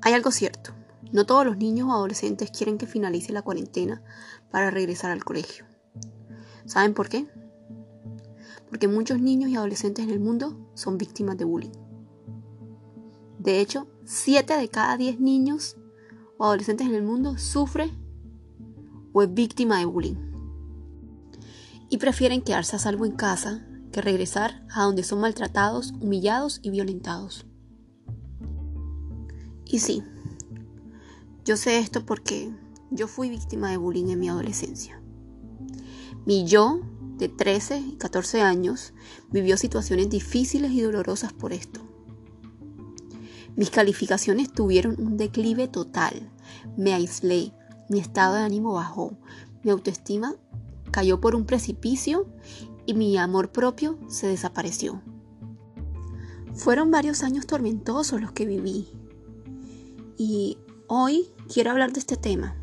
Hay algo cierto. No todos los niños o adolescentes quieren que finalice la cuarentena para regresar al colegio. ¿Saben por qué? Porque muchos niños y adolescentes en el mundo son víctimas de bullying. De hecho, 7 de cada 10 niños o adolescentes en el mundo sufre o es víctima de bullying. Y prefieren quedarse a salvo en casa que regresar a donde son maltratados, humillados y violentados. Y sí, yo sé esto porque yo fui víctima de bullying en mi adolescencia. Mi yo de 13 y 14 años vivió situaciones difíciles y dolorosas por esto. Mis calificaciones tuvieron un declive total. Me aislé, mi estado de ánimo bajó, mi autoestima cayó por un precipicio y mi amor propio se desapareció. Fueron varios años tormentosos los que viví. Y hoy quiero hablar de este tema.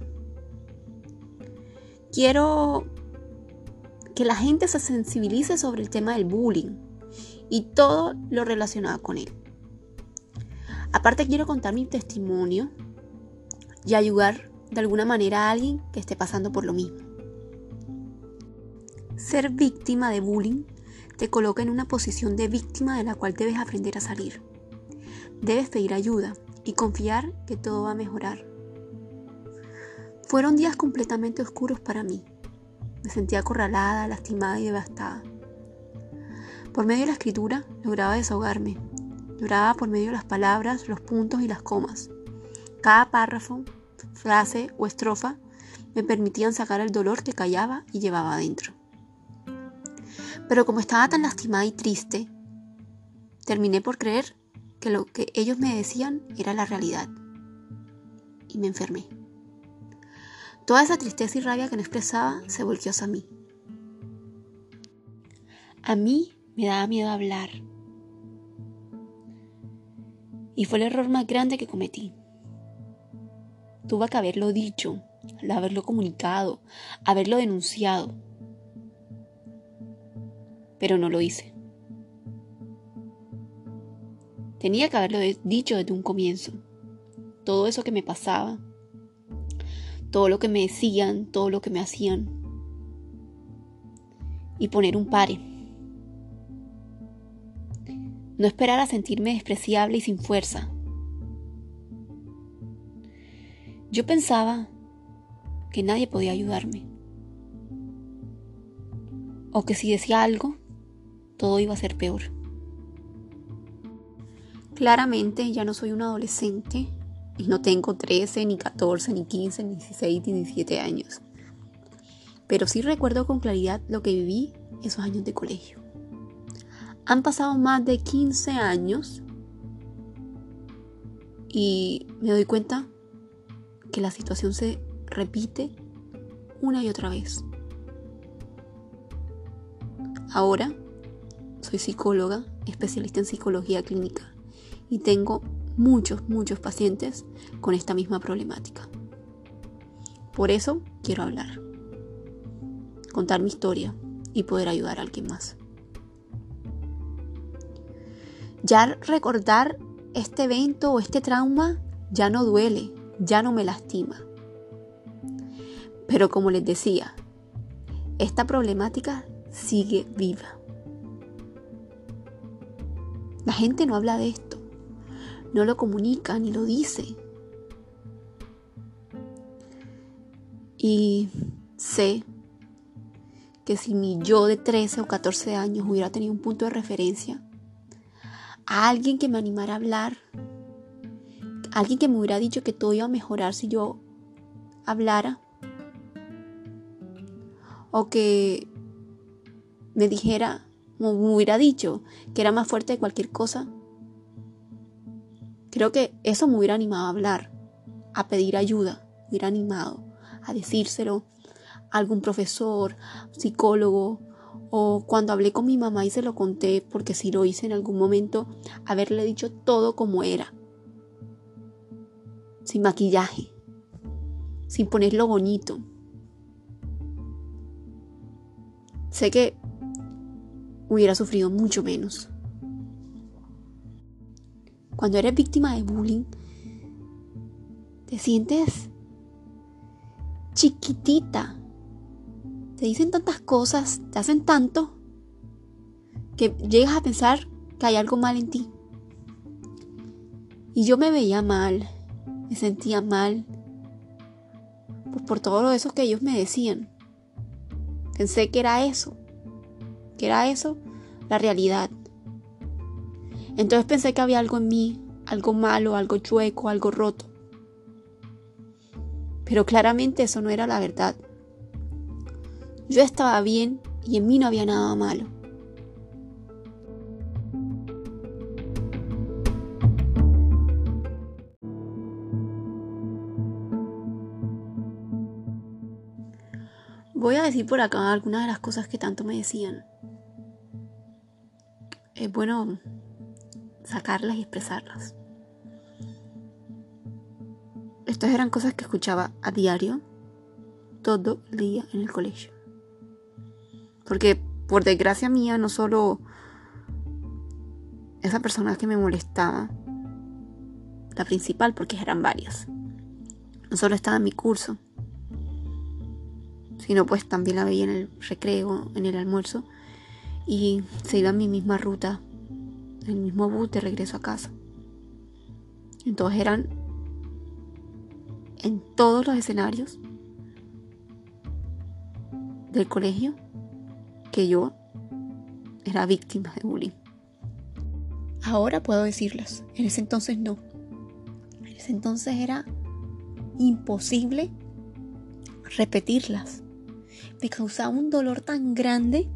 Quiero que la gente se sensibilice sobre el tema del bullying y todo lo relacionado con él. Aparte quiero contar mi testimonio y ayudar de alguna manera a alguien que esté pasando por lo mismo. Ser víctima de bullying te coloca en una posición de víctima de la cual debes aprender a salir. Debes pedir ayuda y confiar que todo va a mejorar. Fueron días completamente oscuros para mí. Me sentía acorralada, lastimada y devastada. Por medio de la escritura lograba desahogarme. Lloraba por medio de las palabras, los puntos y las comas. Cada párrafo, frase o estrofa me permitían sacar el dolor que callaba y llevaba adentro. Pero como estaba tan lastimada y triste, terminé por creer que lo que ellos me decían era la realidad. Y me enfermé. Toda esa tristeza y rabia que no expresaba se volvió hacia mí. A mí me daba miedo hablar. Y fue el error más grande que cometí. Tuve que haberlo dicho, haberlo comunicado, haberlo denunciado. Pero no lo hice. Tenía que haberlo dicho desde un comienzo. Todo eso que me pasaba, todo lo que me decían, todo lo que me hacían. Y poner un pare. No esperar a sentirme despreciable y sin fuerza. Yo pensaba que nadie podía ayudarme. O que si decía algo, todo iba a ser peor. Claramente ya no soy un adolescente y no tengo 13, ni 14, ni 15, ni 16, ni 17 años. Pero sí recuerdo con claridad lo que viví esos años de colegio. Han pasado más de 15 años y me doy cuenta que la situación se repite una y otra vez. Ahora soy psicóloga, especialista en psicología clínica y tengo muchos, muchos pacientes con esta misma problemática. Por eso quiero hablar, contar mi historia y poder ayudar a alguien más. Ya recordar este evento o este trauma ya no duele, ya no me lastima. Pero como les decía, esta problemática sigue viva. La gente no habla de esto no lo comunica ni lo dice. Y sé que si mi yo de 13 o 14 años hubiera tenido un punto de referencia, a alguien que me animara a hablar, alguien que me hubiera dicho que todo iba a mejorar si yo hablara, o que me dijera, me hubiera dicho que era más fuerte de cualquier cosa, Creo que eso me hubiera animado a hablar, a pedir ayuda, me hubiera animado a decírselo a algún profesor, psicólogo, o cuando hablé con mi mamá y se lo conté, porque si lo hice en algún momento, haberle dicho todo como era, sin maquillaje, sin ponerlo bonito. Sé que hubiera sufrido mucho menos. Cuando eres víctima de bullying, te sientes chiquitita. Te dicen tantas cosas, te hacen tanto, que llegas a pensar que hay algo mal en ti. Y yo me veía mal, me sentía mal pues por todo eso que ellos me decían. Pensé que era eso, que era eso la realidad. Entonces pensé que había algo en mí, algo malo, algo chueco, algo roto. Pero claramente eso no era la verdad. Yo estaba bien y en mí no había nada malo. Voy a decir por acá algunas de las cosas que tanto me decían. Es bueno sacarlas y expresarlas. Estas eran cosas que escuchaba a diario, todo el día en el colegio. Porque por desgracia mía, no solo esa persona que me molestaba, la principal, porque eran varias, no solo estaba en mi curso, sino pues también la veía en el recreo, en el almuerzo, y se iba a mi misma ruta, el mismo bus de regreso a casa. Entonces eran en todos los escenarios del colegio que yo era víctima de bullying. Ahora puedo decirlas, en ese entonces no. En ese entonces era imposible repetirlas me causaba un dolor tan grande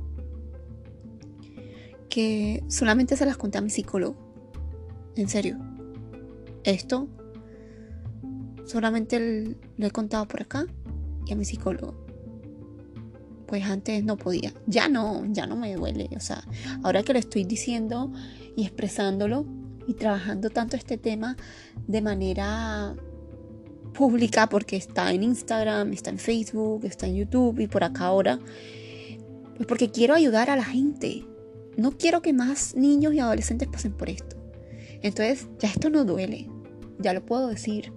que solamente se las conté a mi psicólogo. En serio. Esto solamente lo he contado por acá y a mi psicólogo. Pues antes no podía. Ya no, ya no me duele. O sea, ahora que lo estoy diciendo y expresándolo y trabajando tanto este tema de manera pública porque está en Instagram, está en Facebook, está en YouTube y por acá ahora. Pues porque quiero ayudar a la gente. No quiero que más niños y adolescentes pasen por esto. Entonces, ya esto no duele. Ya lo puedo decir.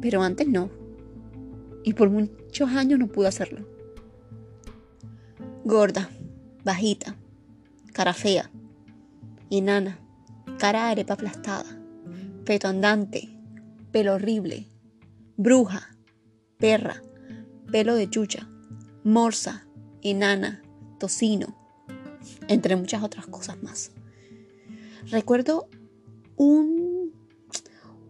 Pero antes no. Y por muchos años no pude hacerlo. Gorda, bajita, cara fea, enana, cara de arepa aplastada, peto andante, pelo horrible, bruja, perra, pelo de chucha, morsa, enana, tocino, entre muchas otras cosas más. Recuerdo un,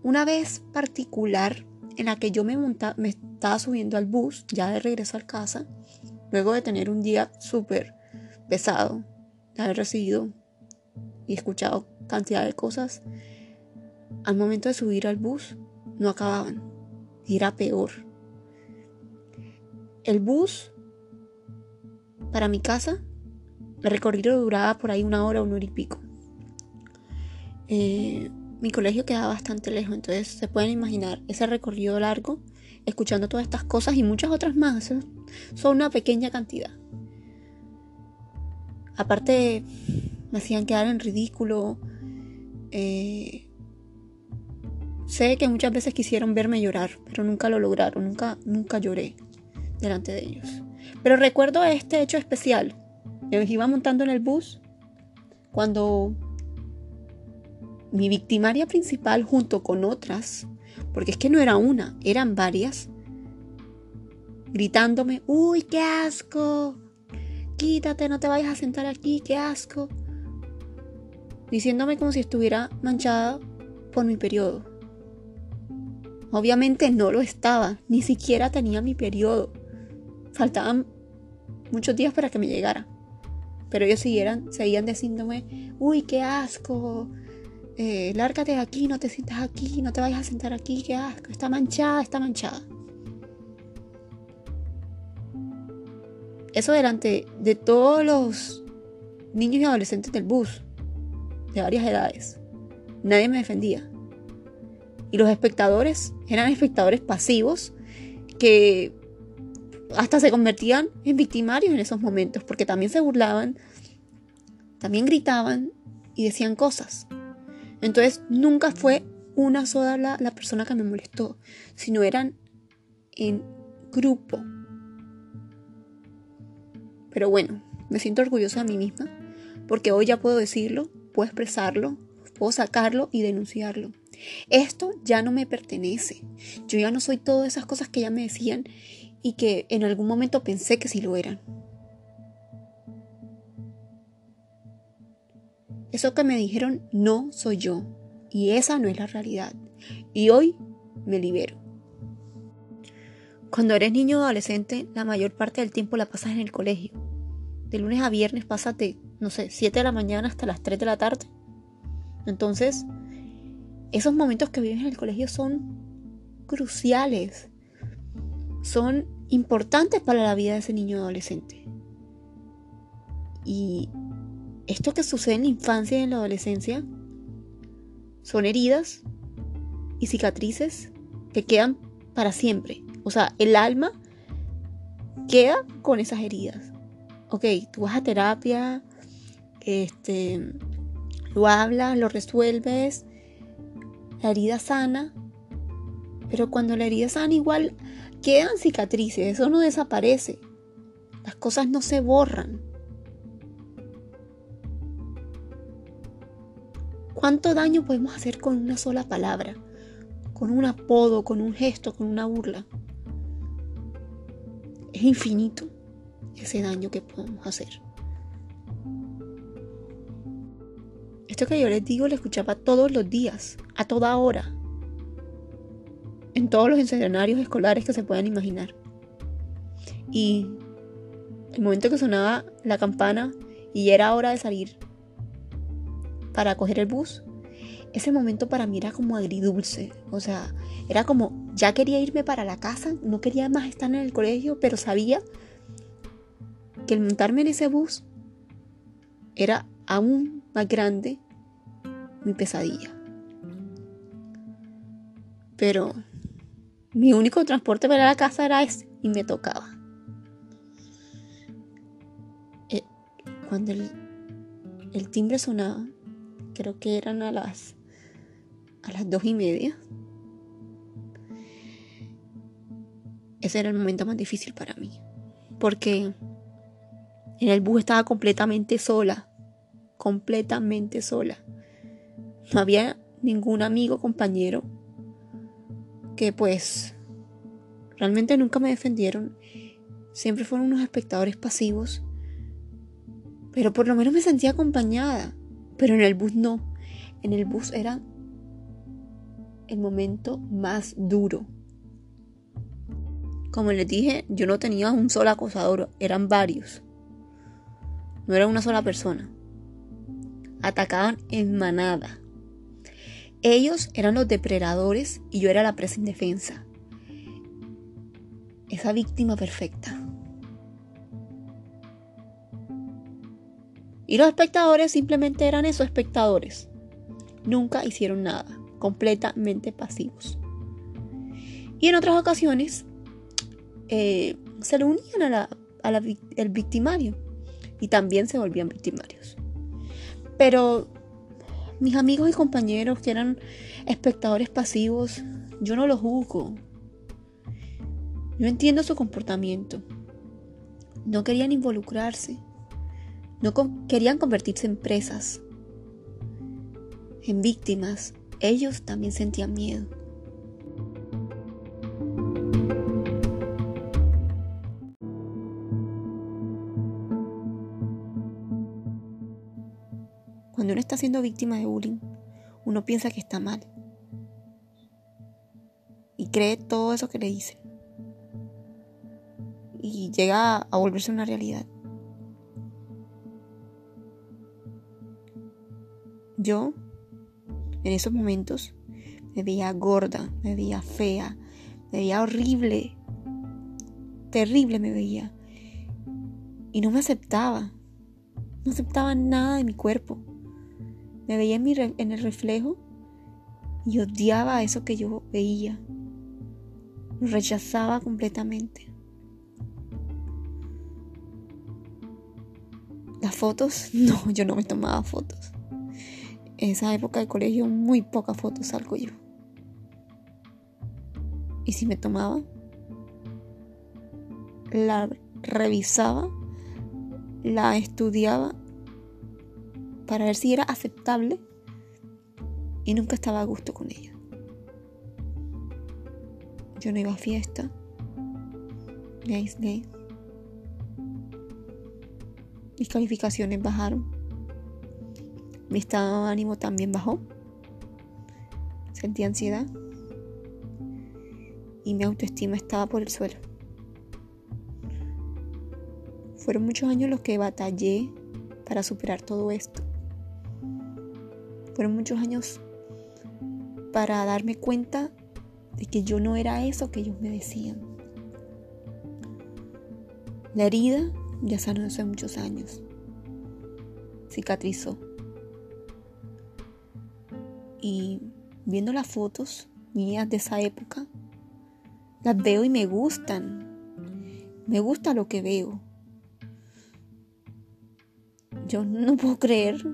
una vez particular en la que yo me, me estaba subiendo al bus, ya de regreso a casa, luego de tener un día súper pesado, de haber recibido y escuchado cantidad de cosas, al momento de subir al bus, no acababan. Y era peor. El bus para mi casa, el recorrido duraba por ahí una hora, una hora y pico. Eh, mi colegio quedaba bastante lejos, entonces se pueden imaginar ese recorrido largo, escuchando todas estas cosas y muchas otras más. Son una pequeña cantidad. Aparte, me hacían quedar en ridículo. Eh, Sé que muchas veces quisieron verme llorar, pero nunca lo lograron, nunca, nunca lloré delante de ellos. Pero recuerdo este hecho especial. Me iba montando en el bus cuando mi victimaria principal junto con otras, porque es que no era una, eran varias, gritándome, uy, qué asco, quítate, no te vayas a sentar aquí, qué asco, diciéndome como si estuviera manchada por mi periodo. Obviamente no lo estaba, ni siquiera tenía mi periodo. Faltaban muchos días para que me llegara. Pero ellos siguieran, seguían diciéndome, uy, qué asco, eh, lárgate de aquí, no te sientas aquí, no te vayas a sentar aquí, qué asco, está manchada, está manchada. Eso delante de todos los niños y adolescentes del bus, de varias edades. Nadie me defendía. Y los espectadores eran espectadores pasivos que hasta se convertían en victimarios en esos momentos, porque también se burlaban, también gritaban y decían cosas. Entonces nunca fue una sola la, la persona que me molestó, sino eran en grupo. Pero bueno, me siento orgullosa de mí misma porque hoy ya puedo decirlo, puedo expresarlo, puedo sacarlo y denunciarlo. Esto ya no me pertenece. Yo ya no soy todas esas cosas que ya me decían y que en algún momento pensé que sí lo eran. Eso que me dijeron no soy yo y esa no es la realidad. Y hoy me libero. Cuando eres niño o adolescente, la mayor parte del tiempo la pasas en el colegio. De lunes a viernes pasas de, no sé, 7 de la mañana hasta las 3 de la tarde. Entonces, esos momentos que vives en el colegio son cruciales. Son importantes para la vida de ese niño adolescente. Y esto que sucede en la infancia y en la adolescencia son heridas y cicatrices que quedan para siempre. O sea, el alma queda con esas heridas. Ok, tú vas a terapia, este, lo hablas, lo resuelves, la herida sana, pero cuando la herida sana igual quedan cicatrices, eso no desaparece, las cosas no se borran. ¿Cuánto daño podemos hacer con una sola palabra? Con un apodo, con un gesto, con una burla. Es infinito ese daño que podemos hacer. Esto que yo les digo lo escuchaba todos los días, a toda hora, en todos los escenarios escolares que se puedan imaginar. Y el momento que sonaba la campana y era hora de salir para coger el bus, ese momento para mí era como agridulce. O sea, era como, ya quería irme para la casa, no quería más estar en el colegio, pero sabía que el montarme en ese bus era aún más grande mi pesadilla. Pero mi único transporte para la casa era ese y me tocaba. Eh, cuando el, el timbre sonaba, creo que eran a las a las dos y media. Ese era el momento más difícil para mí. Porque en el bus estaba completamente sola. Completamente sola. No había ningún amigo, compañero. Pues realmente nunca me defendieron. Siempre fueron unos espectadores pasivos. Pero por lo menos me sentía acompañada. Pero en el bus no. En el bus era el momento más duro. Como les dije, yo no tenía un solo acosador, eran varios. No era una sola persona. Atacaban en manada. Ellos eran los depredadores y yo era la presa indefensa. Esa víctima perfecta. Y los espectadores simplemente eran esos espectadores. Nunca hicieron nada, completamente pasivos. Y en otras ocasiones eh, se le unían al victimario y también se volvían victimarios. Pero mis amigos y compañeros que eran espectadores pasivos, yo no los juzgo. Yo entiendo su comportamiento. No querían involucrarse. No querían convertirse en presas, en víctimas. Ellos también sentían miedo. Está siendo víctima de bullying, uno piensa que está mal. Y cree todo eso que le dicen. Y llega a volverse una realidad. Yo, en esos momentos, me veía gorda, me veía fea, me veía horrible, terrible me veía. Y no me aceptaba, no aceptaba nada de mi cuerpo. Me veía en, el reflejo y odiaba eso que yo veía. Rechazaba completamente. Las fotos, no, yo no me tomaba fotos en esa época de colegio muy pocas fotos salgo yo. Y si me tomaba, la revisaba, la estudiaba para ver si era aceptable y nunca estaba a gusto con ella. Yo no iba a fiesta, me aislé. Mis calificaciones bajaron. Mi estado de ánimo también bajó. Sentí ansiedad. Y mi autoestima estaba por el suelo. Fueron muchos años los que batallé para superar todo esto. Fueron muchos años para darme cuenta de que yo no era eso que ellos me decían. La herida ya sanó hace muchos años. Cicatrizó. Y viendo las fotos mías de esa época, las veo y me gustan. Me gusta lo que veo. Yo no puedo creer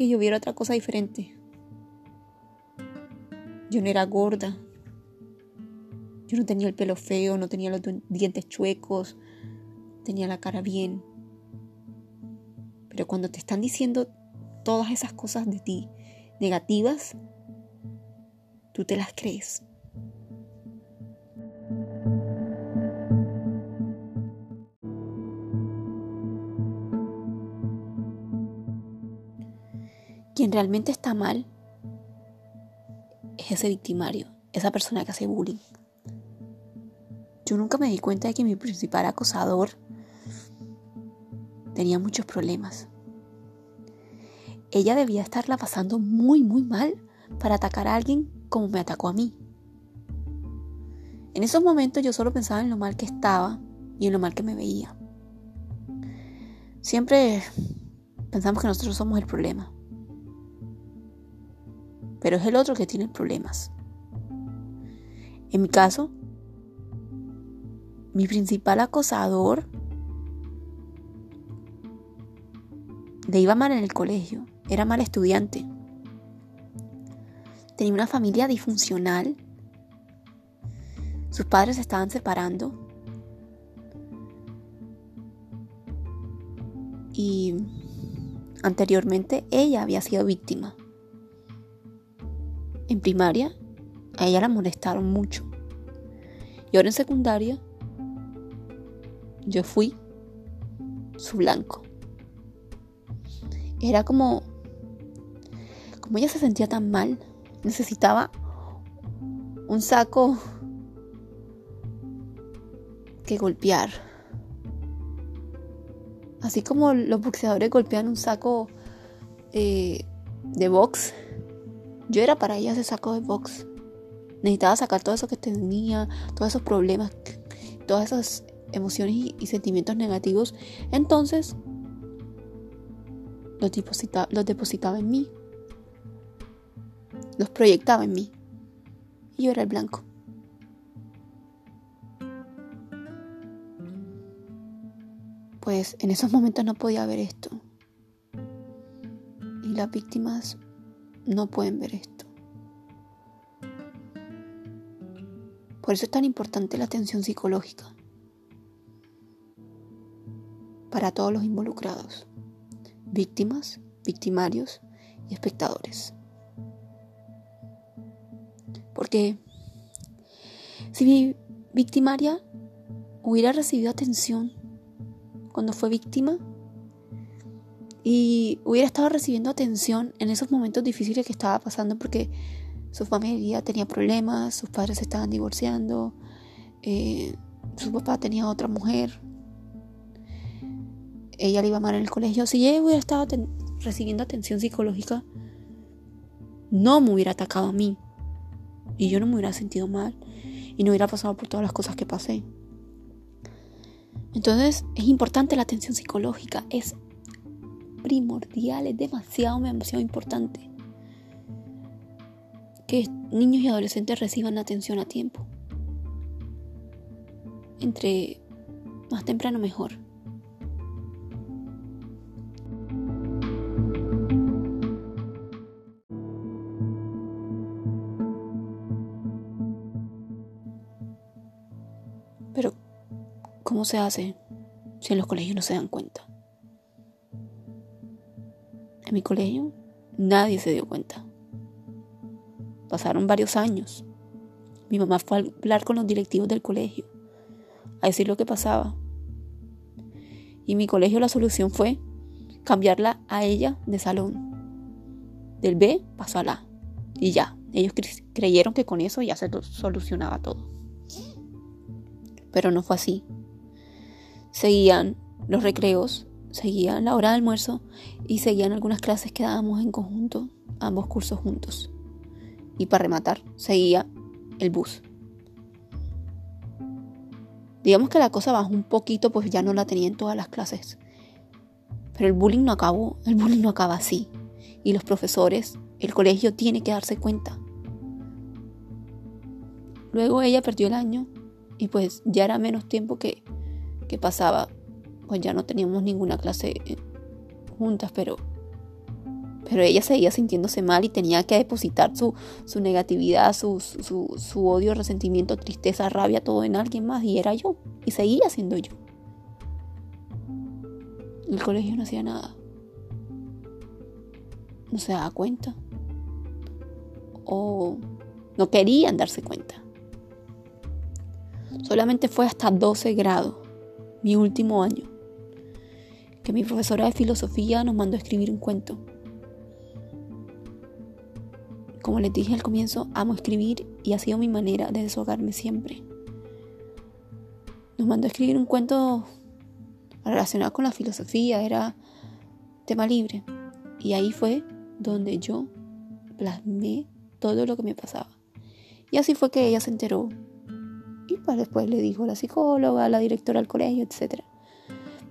que yo viera otra cosa diferente. Yo no era gorda. Yo no tenía el pelo feo, no tenía los dientes chuecos, tenía la cara bien. Pero cuando te están diciendo todas esas cosas de ti negativas, tú te las crees. Quien realmente está mal es ese victimario, esa persona que hace bullying. Yo nunca me di cuenta de que mi principal acosador tenía muchos problemas. Ella debía estarla pasando muy, muy mal para atacar a alguien como me atacó a mí. En esos momentos yo solo pensaba en lo mal que estaba y en lo mal que me veía. Siempre pensamos que nosotros somos el problema. Pero es el otro que tiene problemas. En mi caso, mi principal acosador le iba mal en el colegio, era mal estudiante. Tenía una familia disfuncional. Sus padres se estaban separando. Y anteriormente ella había sido víctima. En primaria, a ella la molestaron mucho. Y ahora en secundaria, yo fui su blanco. Era como, como ella se sentía tan mal, necesitaba un saco que golpear. Así como los boxeadores golpean un saco eh, de box, yo era para ella ese saco de box. Necesitaba sacar todo eso que tenía, todos esos problemas, todas esas emociones y, sentimientos negativos, entonces los, los depositaba en mí, los proyectaba en mí. Y yo era el blanco. Pues en esos momentos no podía ver esto. Y las víctimas no pueden ver esto. Por eso es tan importante la atención psicológica para todos los involucrados, víctimas, victimarios y espectadores. Porque si mi victimaria hubiera recibido atención cuando fue víctima y hubiera estado recibiendo atención en esos momentos difíciles que estaba pasando porque su familia tenía problemas, sus padres se estaban divorciando, eh, su papá tenía otra mujer, ella le iba mal en el colegio, si ella hubiera estado recibiendo atención psicológica, no me hubiera atacado a mí. Y yo no me hubiera sentido mal. Y no hubiera pasado por todas las cosas que pasé. Entonces es importante la atención psicológica. Es primordial, es demasiado, demasiado importante que niños y adolescentes reciban atención a tiempo. Entre más temprano mejor. Pero, ¿cómo se hace si en los colegios no se dan cuenta? Mi colegio nadie se dio cuenta. Pasaron varios años. Mi mamá fue a hablar con los directivos del colegio, a decir lo que pasaba. Y mi colegio la solución fue cambiarla a ella de salón. Del B pasó a la A. Y ya, ellos creyeron que con eso ya se solucionaba todo. Pero no fue así. Seguían los recreos, seguían la hora de almuerzo y seguían algunas clases que dábamos en conjunto, ambos cursos juntos. Y para rematar, seguía el bus. Digamos que la cosa bajó un poquito, pues ya no la tenía en todas las clases. Pero el bullying no acabó, el bullying no acaba así. Y los profesores, el colegio tiene que darse cuenta. Luego ella perdió el año y pues ya era menos tiempo que, que pasaba. Pues ya no teníamos ninguna clase eh, juntas, pero, pero ella seguía sintiéndose mal y tenía que depositar su, su negatividad, su, su, su odio, resentimiento, tristeza, rabia, todo en alguien más y era yo. Y seguía siendo yo. El colegio no hacía nada. No se daba cuenta. O no querían darse cuenta. Solamente fue hasta 12 grados, mi último año, que mi profesora de filosofía nos mandó escribir un cuento. Como les dije al comienzo, amo escribir y ha sido mi manera de desahogarme siempre. Nos mandó escribir un cuento relacionado con la filosofía, era tema libre. Y ahí fue donde yo plasmé todo lo que me pasaba. Y así fue que ella se enteró y pues después le dijo a la psicóloga, a la directora del colegio, etc.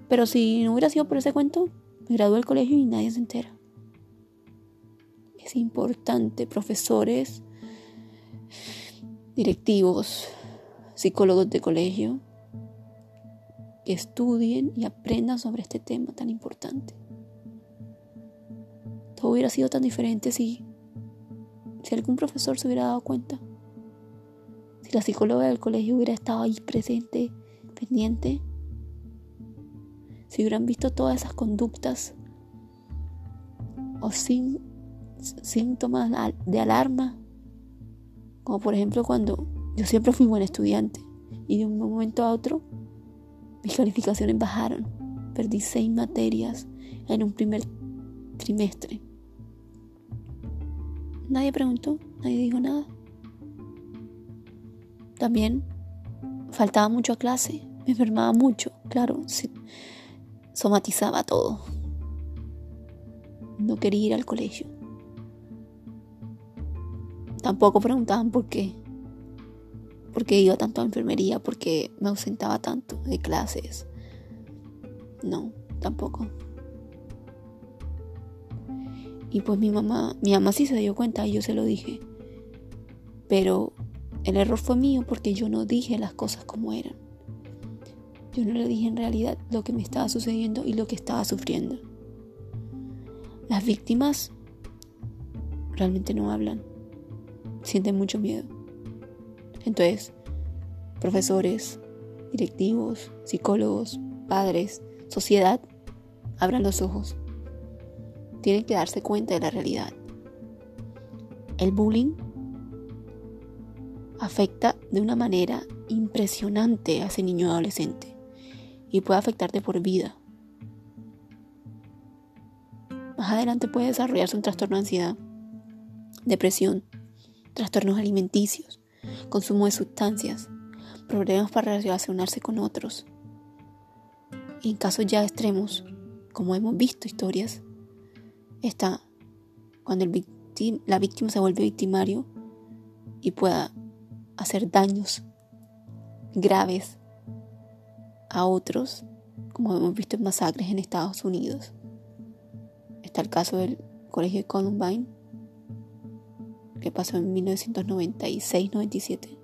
Pero si no hubiera sido por ese cuento, me gradué del colegio y nadie se entera. Es importante, profesores, directivos, psicólogos de colegio, que estudien y aprendan sobre este tema tan importante. Todo hubiera sido tan diferente si, si algún profesor se hubiera dado cuenta. Si la psicóloga del colegio hubiera estado ahí presente, pendiente, si hubieran visto todas esas conductas o sin, síntomas de alarma, como por ejemplo cuando yo siempre fui buen estudiante y de un momento a otro mis calificaciones bajaron, perdí seis materias en un primer trimestre. Nadie preguntó, nadie dijo nada. También faltaba mucho a clase, me enfermaba mucho, claro, somatizaba todo. No quería ir al colegio. Tampoco preguntaban por qué. ¿Por qué iba tanto a enfermería? ¿Por qué me ausentaba tanto de clases? No, tampoco. Y pues mi mamá, mi mamá sí se dio cuenta y yo se lo dije. Pero el error fue mío porque yo no dije las cosas como eran. Yo no le dije en realidad lo que me estaba sucediendo y lo que estaba sufriendo. Las víctimas realmente no hablan. Sienten mucho miedo. Entonces, profesores, directivos, psicólogos, padres, sociedad, abran los ojos. Tienen que darse cuenta de la realidad. El bullying afecta de una manera impresionante a ese niño adolescente y puede afectarte por vida. Más adelante puede desarrollarse un trastorno de ansiedad, depresión, trastornos alimenticios, consumo de sustancias, problemas para relacionarse con otros. Y en casos ya extremos, como hemos visto historias, está cuando el la víctima se vuelve victimario y pueda hacer daños graves a otros, como hemos visto en masacres en Estados Unidos. Está el caso del colegio de Columbine, que pasó en 1996-97.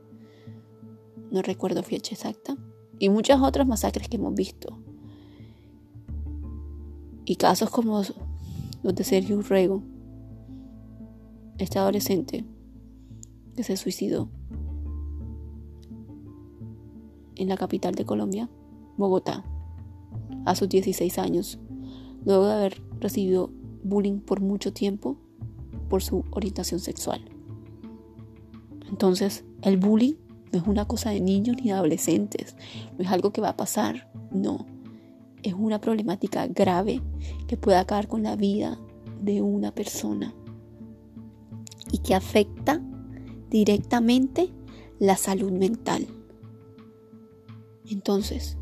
No recuerdo fecha exacta. Y muchas otras masacres que hemos visto. Y casos como los de Sergio Urrego, este adolescente que se suicidó en la capital de Colombia Bogotá, a sus 16 años, luego de haber recibido bullying por mucho tiempo por su orientación sexual. Entonces, el bullying no es una cosa de niños ni de adolescentes, no es algo que va a pasar, no. Es una problemática grave que puede acabar con la vida de una persona y que afecta directamente la salud mental. Entonces,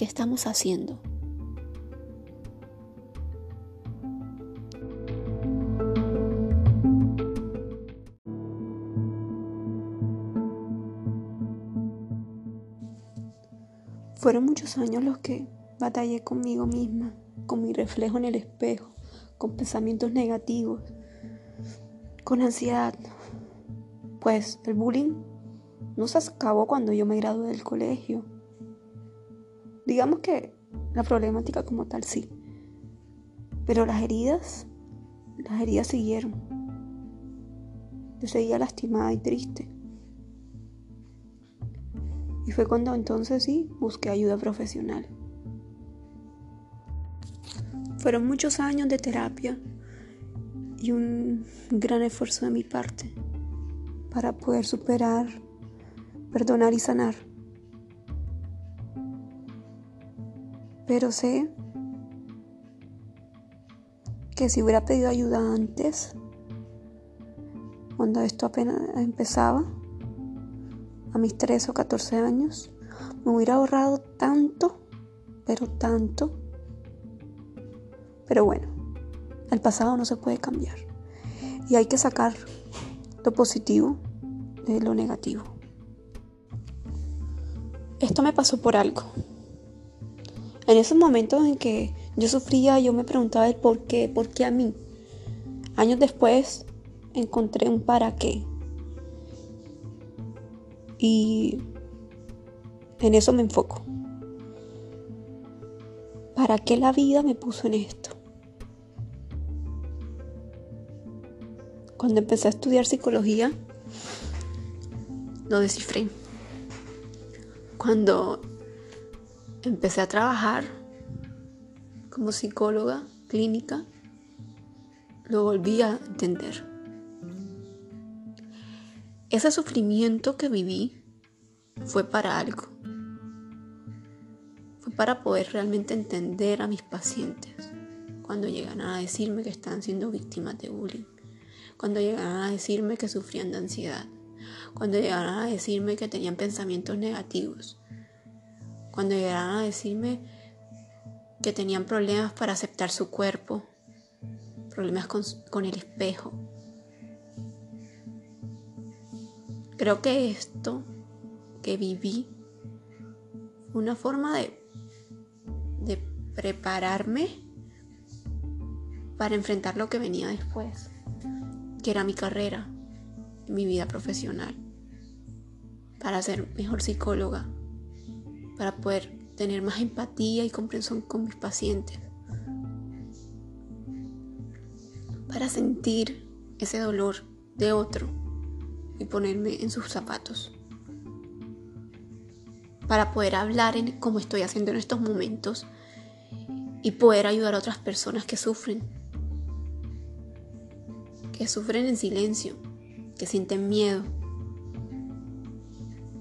¿qué estamos haciendo? Fueron muchos años los que batallé conmigo misma, con mi reflejo en el espejo, con pensamientos negativos, con ansiedad. Pues el bullying no se acabó cuando yo me gradué del colegio. Digamos que la problemática como tal sí. Pero las heridas, las heridas siguieron. Yo seguía lastimada y triste. Y fue cuando entonces sí busqué ayuda profesional. Fueron muchos años de terapia y un gran esfuerzo de mi parte para poder superar, perdonar y sanar. Pero sé que si hubiera pedido ayuda antes, cuando esto apenas empezaba, a mis 13 o 14 años, me hubiera ahorrado tanto, pero tanto. Pero bueno, el pasado no se puede cambiar. Y hay que sacar lo positivo de lo negativo. Esto me pasó por algo. En esos momentos en que yo sufría, yo me preguntaba el por qué, por qué a mí. Años después encontré un para qué. Y en eso me enfoco. ¿Para qué la vida me puso en esto? Cuando empecé a estudiar psicología, lo descifré. Cuando empecé a trabajar como psicóloga clínica, lo volví a entender. Ese sufrimiento que viví fue para algo. Fue para poder realmente entender a mis pacientes cuando llegan a decirme que están siendo víctimas de bullying, cuando llegan a decirme que sufrían de ansiedad, cuando llegan a decirme que tenían pensamientos negativos, cuando llegaron a decirme que tenían problemas para aceptar su cuerpo, problemas con, con el espejo, Creo que esto que viví fue una forma de, de prepararme para enfrentar lo que venía después, que era mi carrera, mi vida profesional, para ser mejor psicóloga, para poder tener más empatía y comprensión con mis pacientes, para sentir ese dolor de otro y ponerme en sus zapatos. Para poder hablar en, como estoy haciendo en estos momentos y poder ayudar a otras personas que sufren. Que sufren en silencio, que sienten miedo.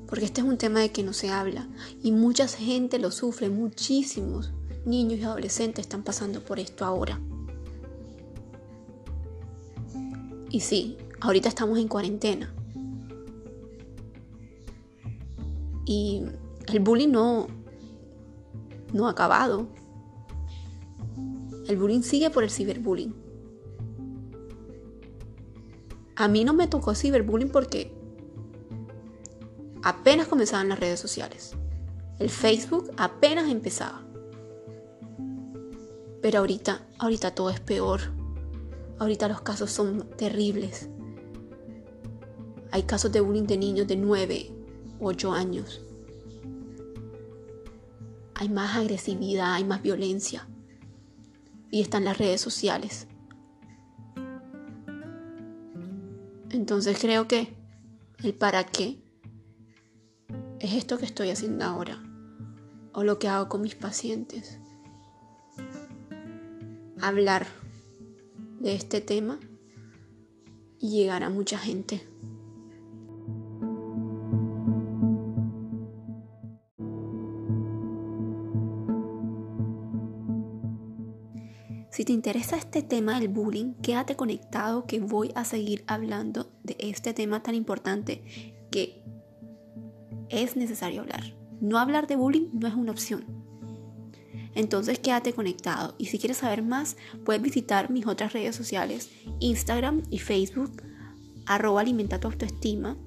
Porque este es un tema de que no se habla y mucha gente lo sufre, muchísimos niños y adolescentes están pasando por esto ahora. Y sí, ahorita estamos en cuarentena, Y el bullying no, no ha acabado. El bullying sigue por el ciberbullying. A mí no me tocó ciberbullying porque apenas comenzaban las redes sociales. El Facebook apenas empezaba. Pero ahorita, ahorita todo es peor. Ahorita los casos son terribles. Hay casos de bullying de niños de 9, 8 años. Hay más agresividad, hay más violencia. Y están las redes sociales. Entonces creo que el para qué es esto que estoy haciendo ahora. o lo que hago con mis pacientes. Hablar de este tema y llegar a mucha gente. Si te interesa este tema del bullying, quédate conectado que voy a seguir hablando de este tema tan importante que es necesario hablar. No hablar de bullying no es una opción. Entonces quédate conectado y si quieres saber más puedes visitar mis otras redes sociales, Instagram y Facebook, arroba alimenta tu autoestima.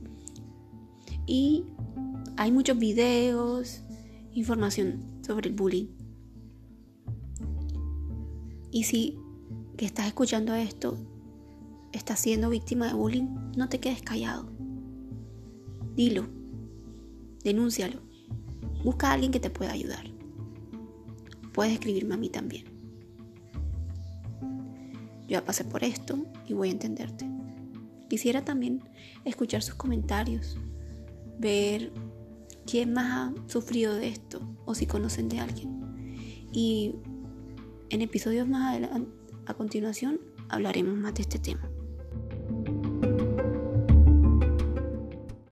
Y hay muchos videos, información sobre el bullying. Y si que estás escuchando esto estás siendo víctima de bullying, no te quedes callado. Dilo, denúncialo, busca a alguien que te pueda ayudar. Puedes escribirme a mí también. Yo ya pasé por esto y voy a entenderte. Quisiera también escuchar sus comentarios, ver quién más ha sufrido de esto o si conocen de alguien. Y en episodios más adelante, a continuación, hablaremos más de este tema.